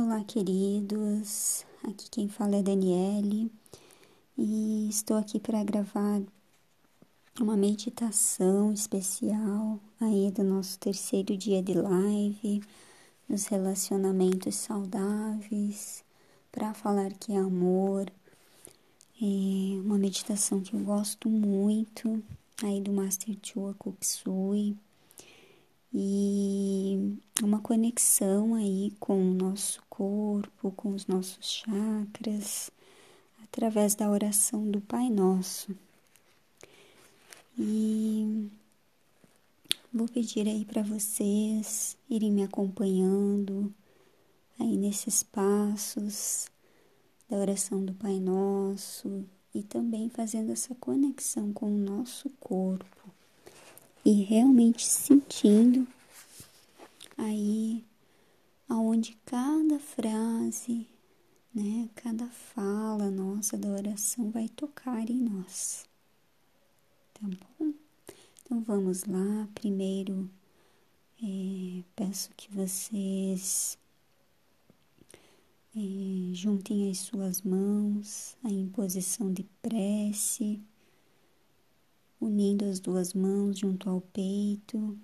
Olá, queridos. Aqui quem fala é Daniele e estou aqui para gravar uma meditação especial aí do nosso terceiro dia de live, dos relacionamentos saudáveis, para falar que é amor. É uma meditação que eu gosto muito aí do Master Chua Kuksui e uma conexão aí com o nosso corpo, com os nossos chakras, através da oração do Pai Nosso. E vou pedir aí para vocês irem me acompanhando aí nesses passos da oração do Pai Nosso e também fazendo essa conexão com o nosso corpo e realmente sentindo aí aonde cada frase, né, cada fala nossa da oração vai tocar em nós. Tá bom? Então vamos lá. Primeiro, é, peço que vocês é, juntem as suas mãos aí em posição de prece unindo as duas mãos junto ao peito.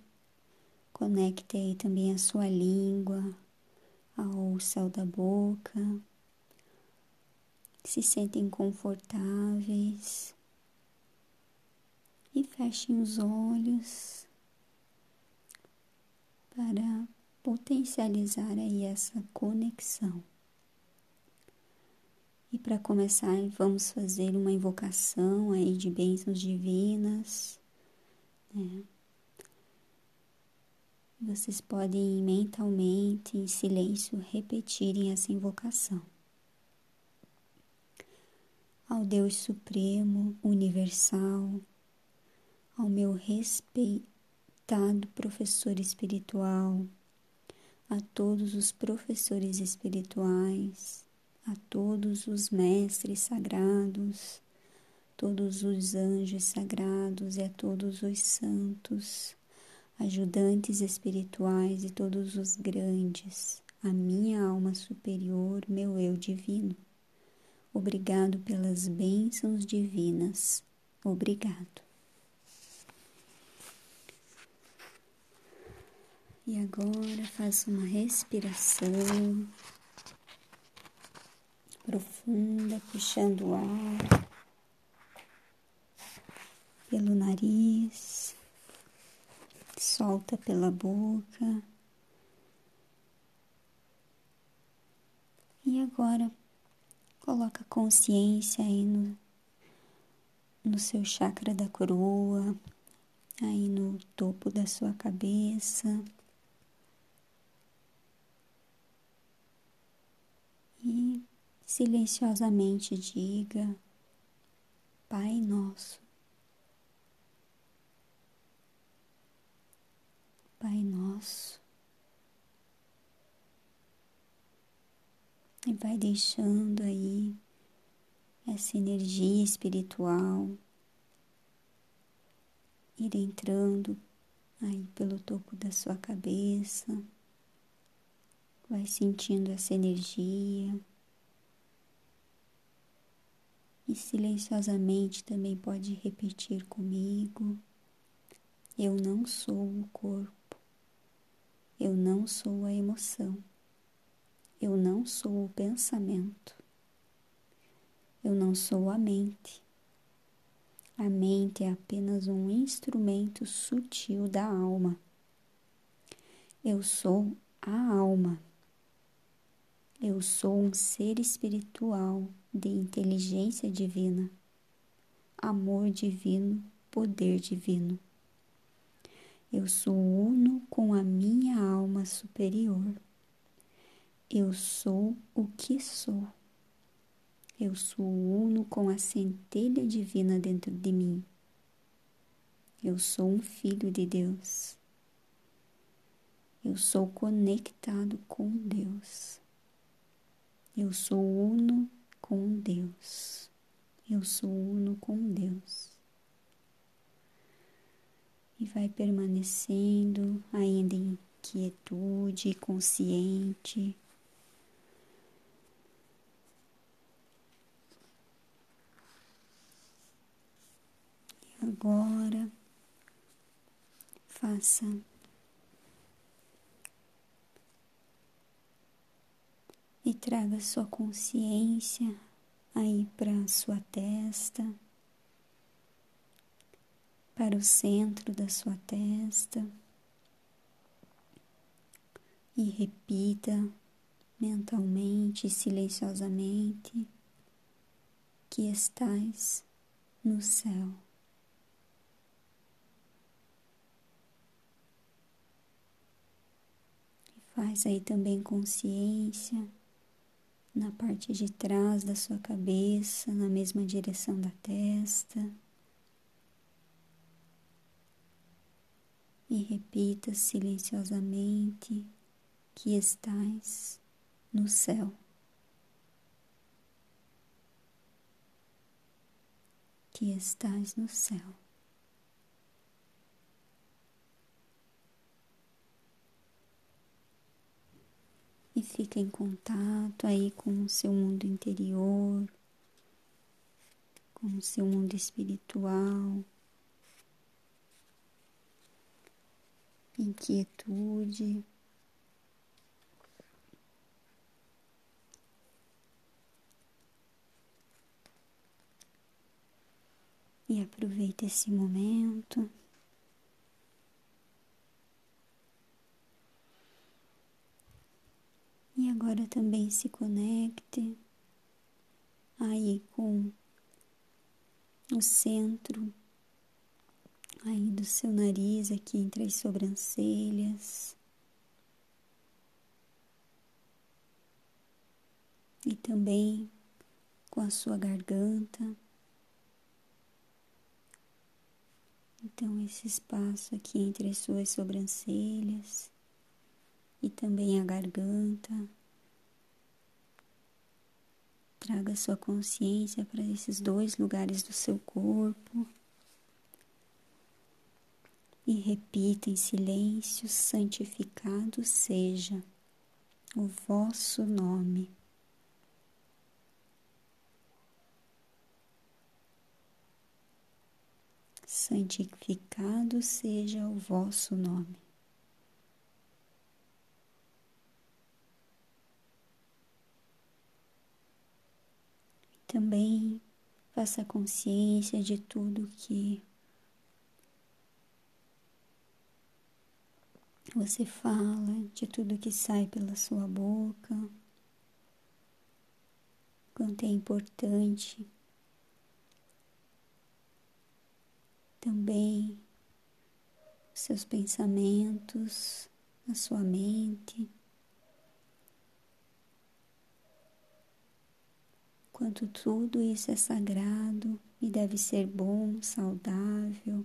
Conecte aí também a sua língua ao céu da boca. Se sentem confortáveis e fechem os olhos para potencializar aí essa conexão. E para começar, vamos fazer uma invocação aí de bênçãos divinas. Né? Vocês podem mentalmente, em silêncio, repetirem essa invocação. Ao Deus Supremo, Universal, ao meu respeitado professor espiritual, a todos os professores espirituais, a todos os mestres sagrados, todos os anjos sagrados e a todos os santos, ajudantes espirituais e todos os grandes, a minha alma superior, meu eu divino. Obrigado pelas bênçãos divinas. Obrigado. E agora faça uma respiração profunda, puxando o ar pelo nariz, solta pela boca. E agora coloca consciência aí no, no seu chakra da coroa, aí no topo da sua cabeça. E silenciosamente diga: Pai Nosso. Pai Nosso. E vai deixando aí essa energia espiritual ir entrando aí pelo topo da sua cabeça. Vai sentindo essa energia. E silenciosamente também pode repetir comigo: Eu não sou o corpo, eu não sou a emoção, eu não sou o pensamento, eu não sou a mente. A mente é apenas um instrumento sutil da alma. Eu sou a alma. Eu sou um ser espiritual de inteligência divina, amor divino, poder divino. Eu sou uno com a minha alma superior. Eu sou o que sou. Eu sou uno com a centelha divina dentro de mim. Eu sou um filho de Deus. Eu sou conectado com Deus. Eu sou uno com Deus. Eu sou uno com Deus e vai permanecendo ainda em quietude, consciente. E agora faça e traga sua consciência aí para sua testa para o centro da sua testa e repita mentalmente, silenciosamente, que estás no céu. E faz aí também consciência na parte de trás da sua cabeça, na mesma direção da testa. E repita silenciosamente que estás no céu. Que estás no céu. e fica em contato aí com o seu mundo interior, com o seu mundo espiritual, inquietude. E aproveita esse momento. E agora também se conecte aí com o centro aí do seu nariz, aqui entre as sobrancelhas. E também com a sua garganta. Então, esse espaço aqui entre as suas sobrancelhas e também a garganta. Traga sua consciência para esses dois lugares do seu corpo e repita em silêncio: santificado seja o vosso nome. Santificado seja o vosso nome. Também faça consciência de tudo que você fala, de tudo que sai pela sua boca, quanto é importante também seus pensamentos, a sua mente. quanto tudo isso é sagrado e deve ser bom, saudável,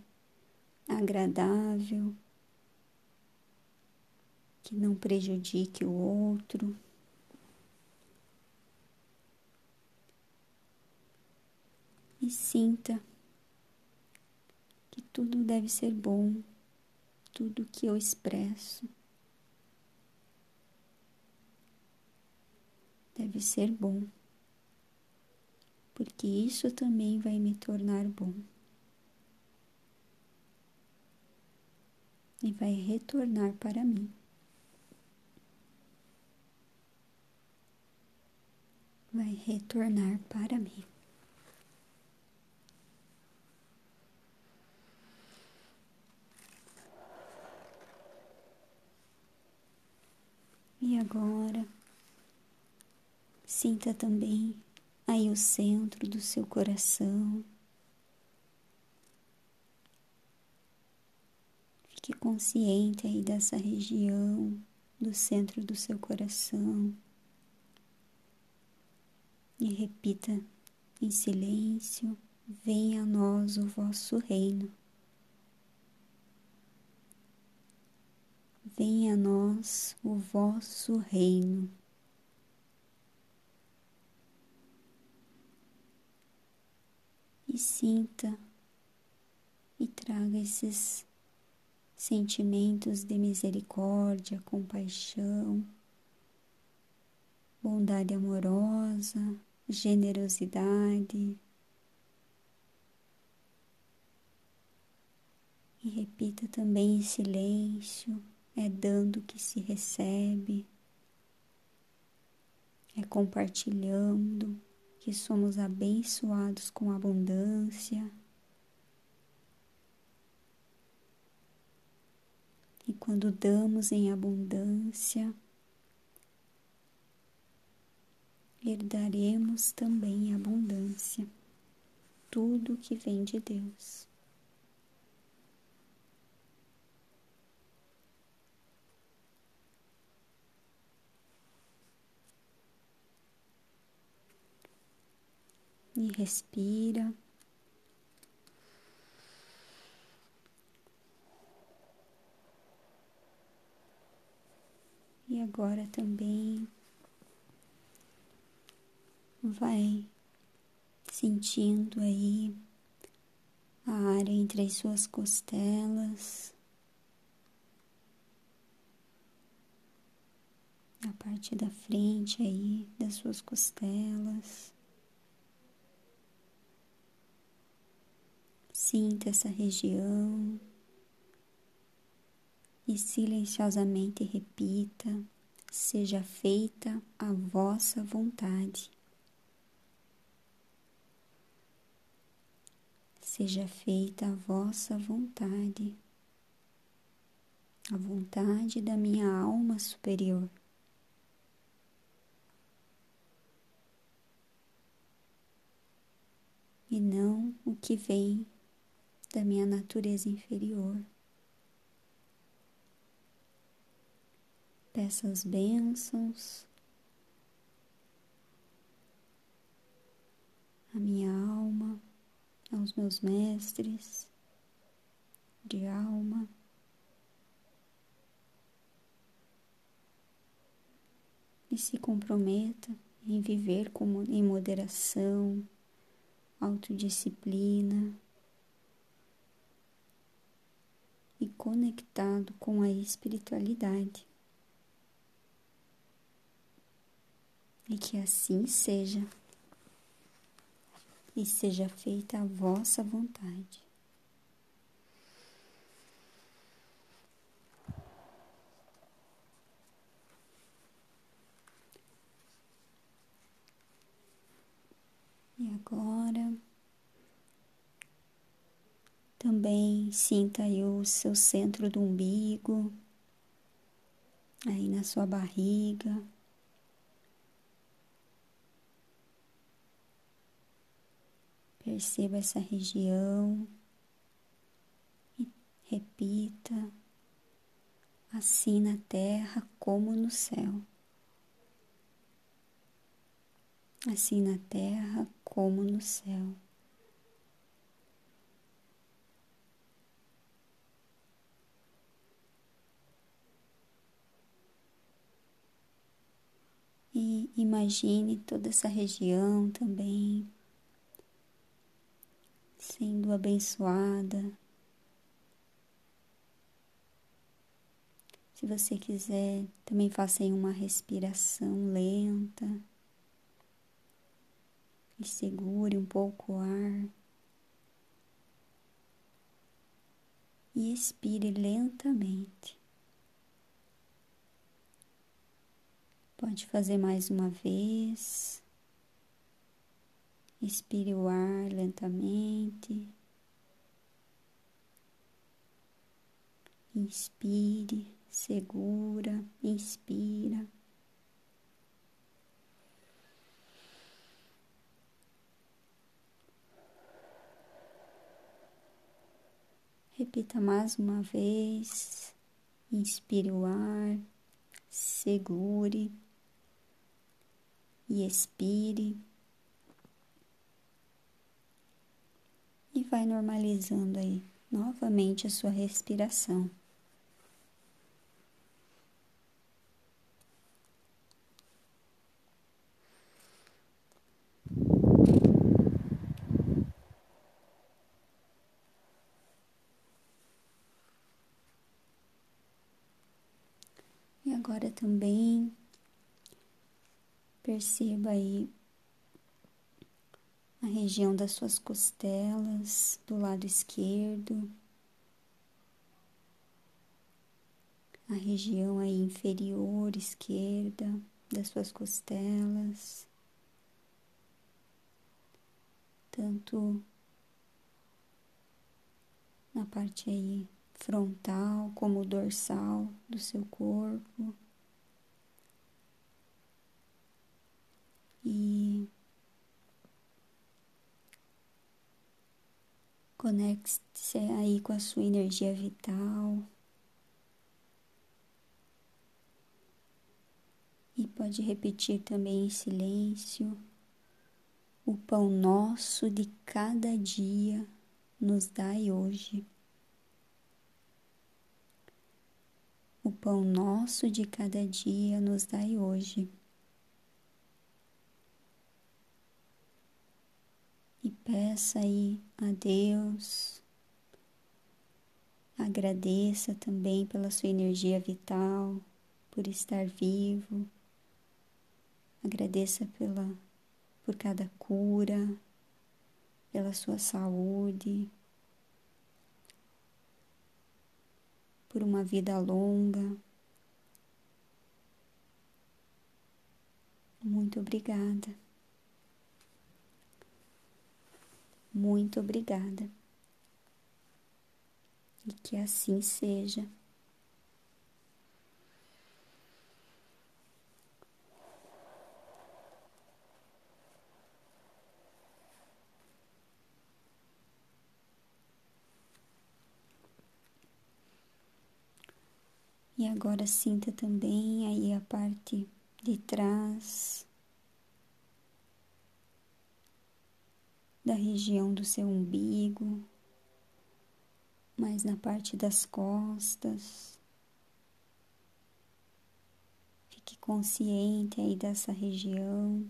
agradável, que não prejudique o outro. E sinta que tudo deve ser bom, tudo que eu expresso deve ser bom porque isso também vai me tornar bom. E vai retornar para mim. Vai retornar para mim. E agora, sinta também aí o centro do seu coração. Fique consciente aí dessa região do centro do seu coração e repita em silêncio: Venha a nós o vosso reino. Venha a nós o vosso reino. e sinta e traga esses sentimentos de misericórdia, compaixão, bondade amorosa, generosidade. E repita também em silêncio: é dando que se recebe, é compartilhando que somos abençoados com abundância. E quando damos em abundância, herdaremos também abundância, tudo que vem de Deus. E respira. E agora também vai sentindo aí a área entre as suas costelas, a parte da frente aí das suas costelas. Sinta essa região e silenciosamente repita: seja feita a vossa vontade. Seja feita a vossa vontade, a vontade da minha alma superior. E não o que vem da minha natureza inferior. Peça as bênçãos à minha alma, aos meus mestres de alma. E se comprometa em viver com, em moderação, autodisciplina, e conectado com a espiritualidade. E que assim seja, e seja feita a vossa vontade. E agora também sinta aí o seu centro do umbigo, aí na sua barriga. Perceba essa região e repita assim na terra como no céu. Assim na terra como no céu. E imagine toda essa região também sendo abençoada. Se você quiser, também faça aí uma respiração lenta e segure um pouco o ar. E expire lentamente. Pode fazer mais uma vez. Expire o ar lentamente. Inspire, segura, inspira. Repita mais uma vez. Inspire o ar, segure e expire. Vai normalizando aí novamente a sua respiração. E agora também perceba aí a região das suas costelas, do lado esquerdo. a região aí inferior esquerda das suas costelas, tanto na parte aí frontal como dorsal do seu corpo. E conecte-se aí com a sua energia vital. E pode repetir também em silêncio: o pão nosso de cada dia nos dai hoje. O pão nosso de cada dia nos dai hoje. E peça aí a Deus, agradeça também pela sua energia vital, por estar vivo, agradeça pela, por cada cura, pela sua saúde, por uma vida longa. Muito obrigada. Muito obrigada. E que assim seja. E agora sinta também aí a parte de trás da região do seu umbigo, mais na parte das costas. Fique consciente aí dessa região.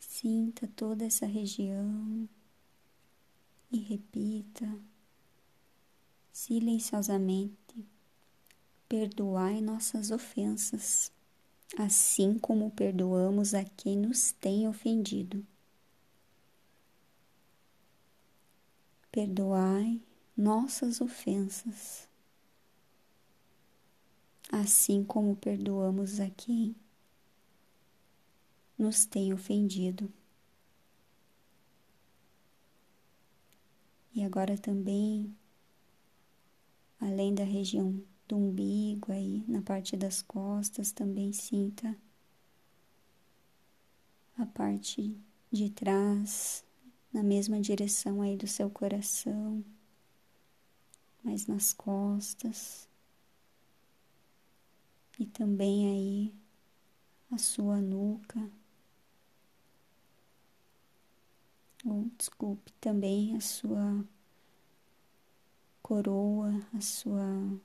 Sinta toda essa região e repita silenciosamente: Perdoai nossas ofensas, assim como perdoamos a quem nos tem ofendido. Perdoai nossas ofensas, assim como perdoamos a quem nos tem ofendido. E agora também, além da região do umbigo aí, na parte das costas, também sinta a parte de trás, na mesma direção aí do seu coração, mas nas costas. E também aí a sua nuca. ou desculpe, também a sua coroa, a sua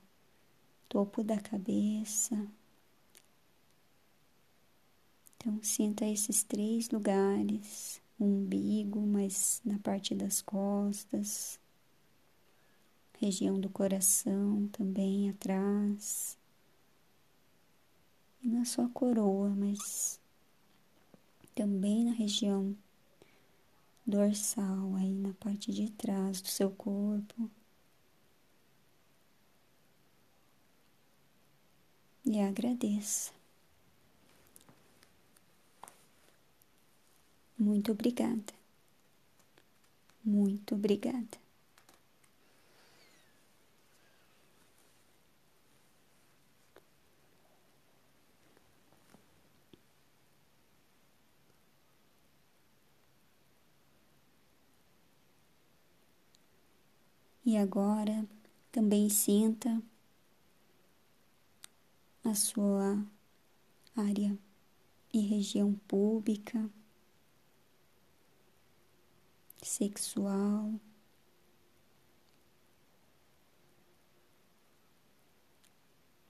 topo da cabeça. Então, sinta esses três lugares, o umbigo, mas na parte das costas, região do coração também atrás, e na sua coroa, mas também na região dorsal, aí na parte de trás do seu corpo. E agradeça. Muito obrigada. Muito obrigada. E agora também sinta a sua área e região pública, sexual.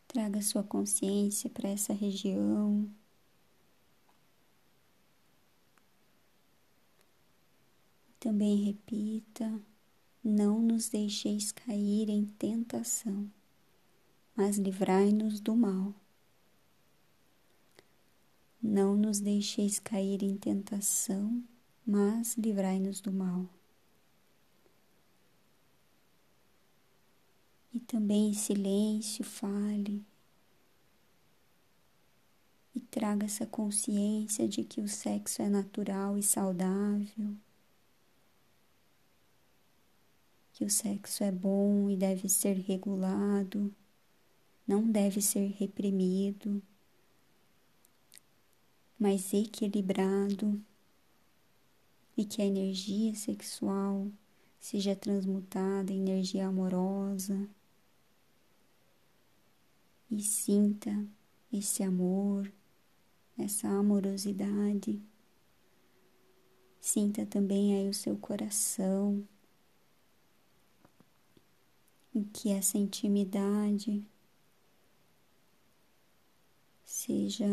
Traga sua consciência para essa região. Também repita. Não nos deixeis cair em tentação, mas livrai-nos do mal. Não nos deixeis cair em tentação, mas livrai-nos do mal. E também em silêncio fale e traga essa consciência de que o sexo é natural e saudável, que o sexo é bom e deve ser regulado não deve ser reprimido, mas equilibrado, e que a energia sexual seja transmutada em energia amorosa e sinta esse amor, essa amorosidade. Sinta também aí o seu coração, em que essa intimidade seja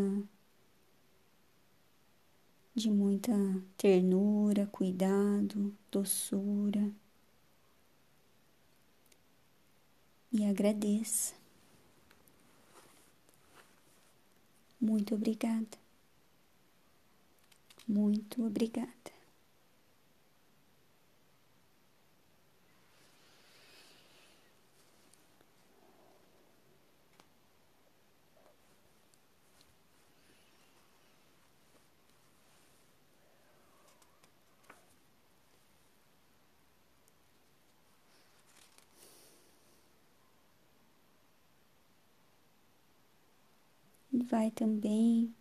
de muita ternura, cuidado, doçura. E agradeça. Muito obrigada. Muito obrigada. Vai também,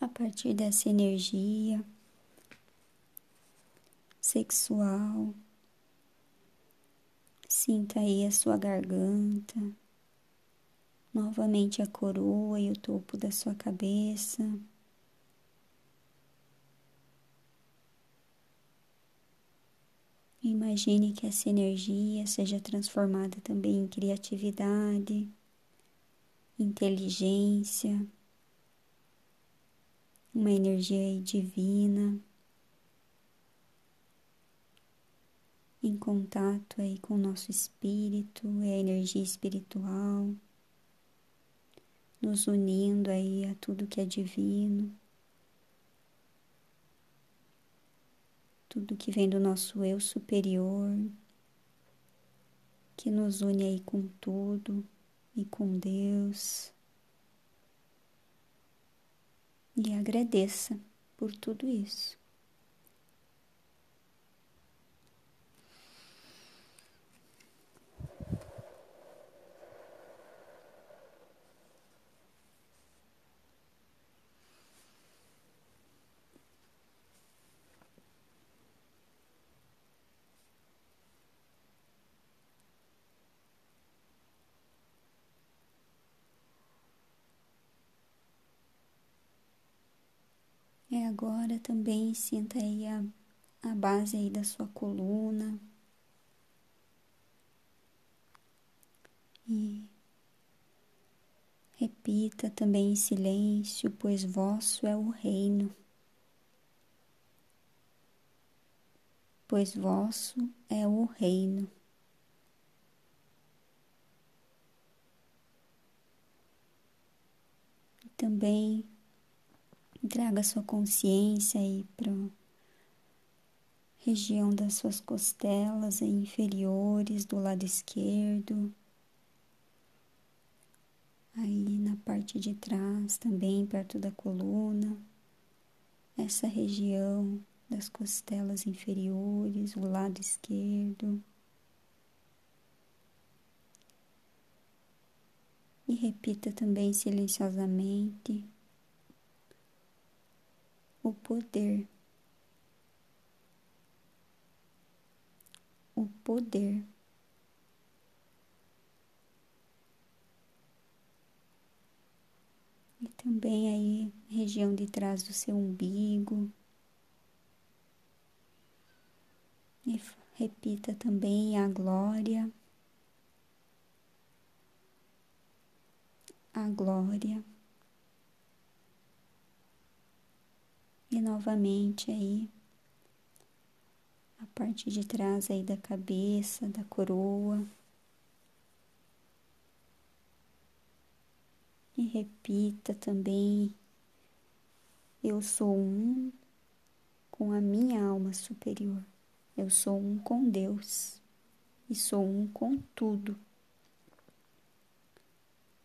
a partir dessa energia sexual, sinta aí a sua garganta, novamente a coroa e o topo da sua cabeça. Imagine que essa energia seja transformada também em criatividade inteligência, uma energia divina, em contato aí com o nosso espírito, é a energia espiritual, nos unindo aí a tudo que é divino. Tudo que vem do nosso eu superior, que nos une aí com tudo e com Deus. E agradeça por tudo isso. E agora também sinta aí a, a base aí da sua coluna. E repita também em silêncio, pois vosso é o reino. Pois vosso é o reino. Também Traga sua consciência aí para região das suas costelas inferiores do lado esquerdo. Aí na parte de trás, também perto da coluna, essa região das costelas inferiores, o lado esquerdo. E repita também silenciosamente o poder. O poder. E também aí, região de trás do seu umbigo. E repita também a glória. A glória. E novamente aí a parte de trás aí da cabeça, da coroa. E repita também: Eu sou um com a minha alma superior. Eu sou um com Deus. e sou um com tudo.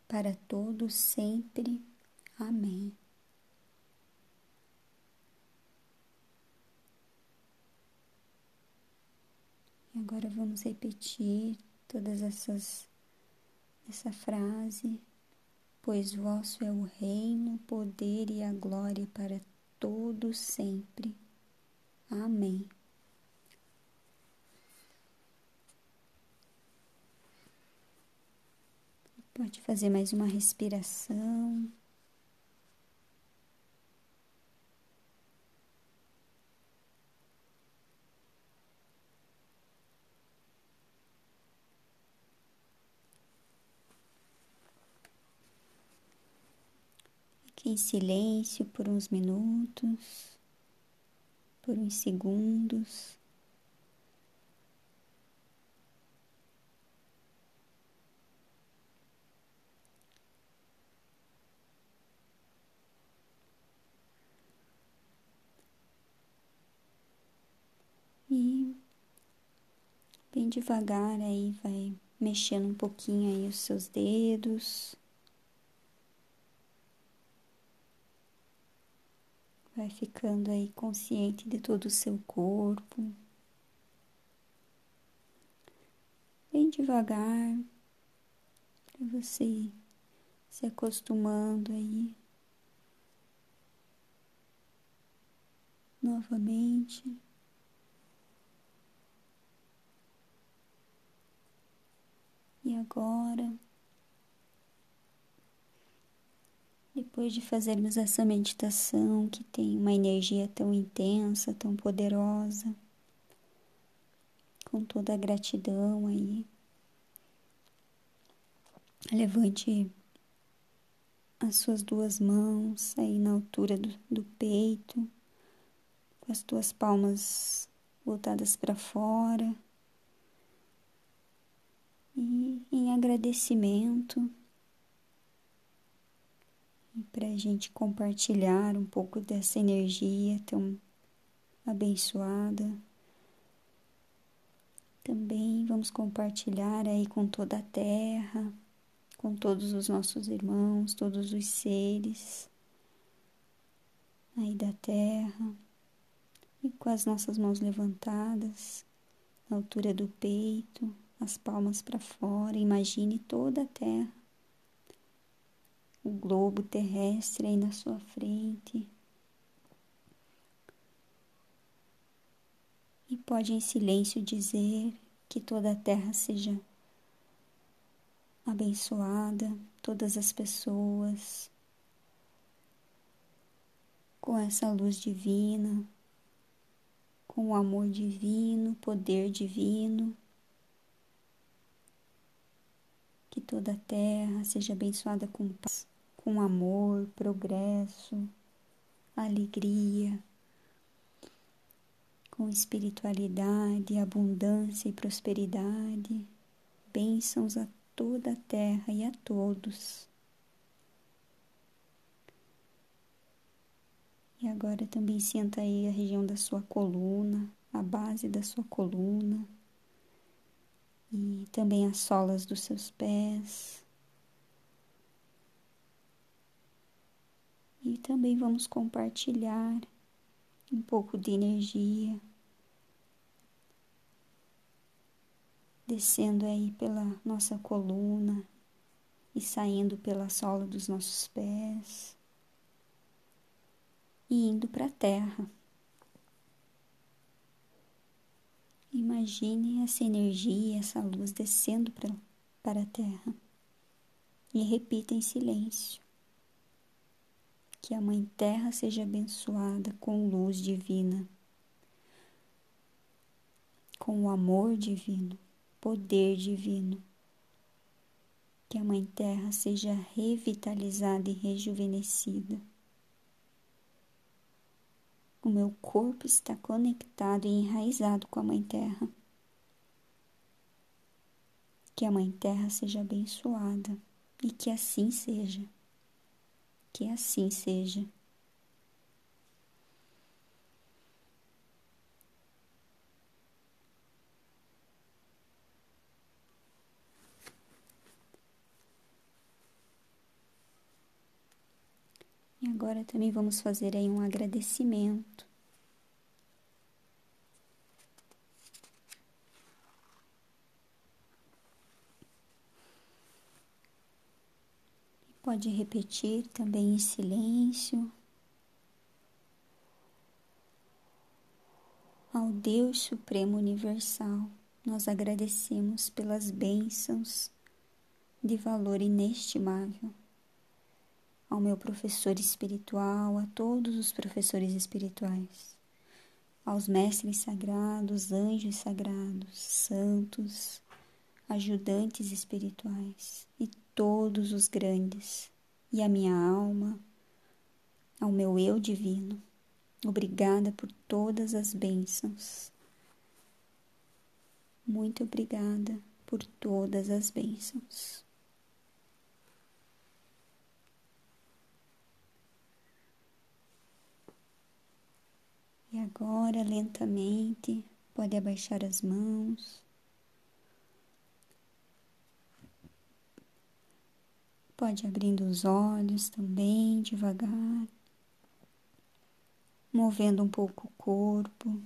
Para todos sempre. Amém. E agora vamos repetir todas essas essa frase, pois vosso é o reino, o poder e a glória para todos sempre. Amém. Pode fazer mais uma respiração. Fique em silêncio por uns minutos, por uns segundos. E bem devagar aí vai mexendo um pouquinho aí os seus dedos. Vai ficando aí consciente de todo o seu corpo. Bem devagar, para você se acostumando aí novamente. E agora, depois de fazermos essa meditação que tem uma energia tão intensa, tão poderosa, com toda a gratidão aí, levante as suas duas mãos aí na altura do, do peito, com as tuas palmas voltadas para fora e em agradecimento para a gente compartilhar um pouco dessa energia tão abençoada. Também vamos compartilhar aí com toda a terra, com todos os nossos irmãos, todos os seres aí da terra e com as nossas mãos levantadas na altura do peito, as palmas para fora, imagine toda a Terra, o globo terrestre aí na sua frente. E pode em silêncio dizer que toda a terra seja abençoada, todas as pessoas com essa luz divina, com o amor divino, poder divino. Que toda a terra seja abençoada com paz, com amor, progresso, alegria, com espiritualidade, abundância e prosperidade. Bênçãos a toda a terra e a todos. E agora também senta aí a região da sua coluna, a base da sua coluna e também as solas dos seus pés. E também vamos compartilhar um pouco de energia descendo aí pela nossa coluna e saindo pela sola dos nossos pés e indo para a terra. Imagine essa energia, essa luz descendo para a Terra e repita em silêncio. Que a Mãe Terra seja abençoada com luz divina, com o amor divino, poder divino. Que a Mãe Terra seja revitalizada e rejuvenescida o meu corpo está conectado e enraizado com a Mãe Terra. Que a Mãe Terra seja abençoada e que assim seja. Que assim seja. E agora também vamos fazer aí um agradecimento Pode repetir também em silêncio. Ao Deus Supremo Universal, nós agradecemos pelas bênçãos de valor inestimável ao meu professor espiritual, a todos os professores espirituais, aos mestres sagrados, anjos sagrados, santos, ajudantes espirituais e todos os grandes, e a minha alma, ao meu eu divino. Obrigada por todas as bênçãos. Muito obrigada por todas as bênçãos. E agora, lentamente, pode abaixar as mãos. Pode abrindo os olhos também, devagar, movendo um pouco o corpo.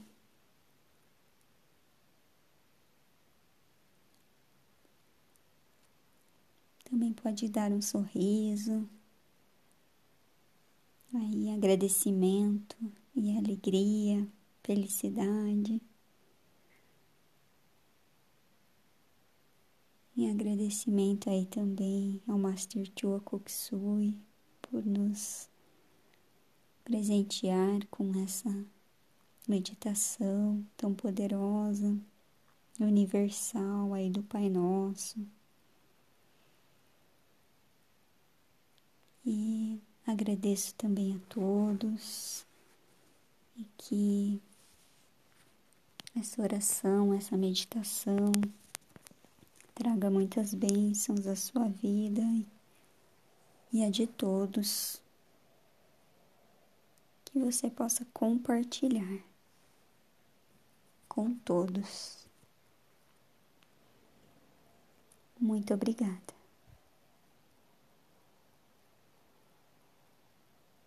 Também pode dar um sorriso. Aí, agradecimento e alegria, felicidade. Em agradecimento aí também ao Master Chua Koksui por nos presentear com essa meditação tão poderosa, universal aí do Pai Nosso. E agradeço também a todos e que essa oração, essa meditação traga muitas bênçãos à sua vida e a de todos, que você possa compartilhar com todos. Muito obrigada.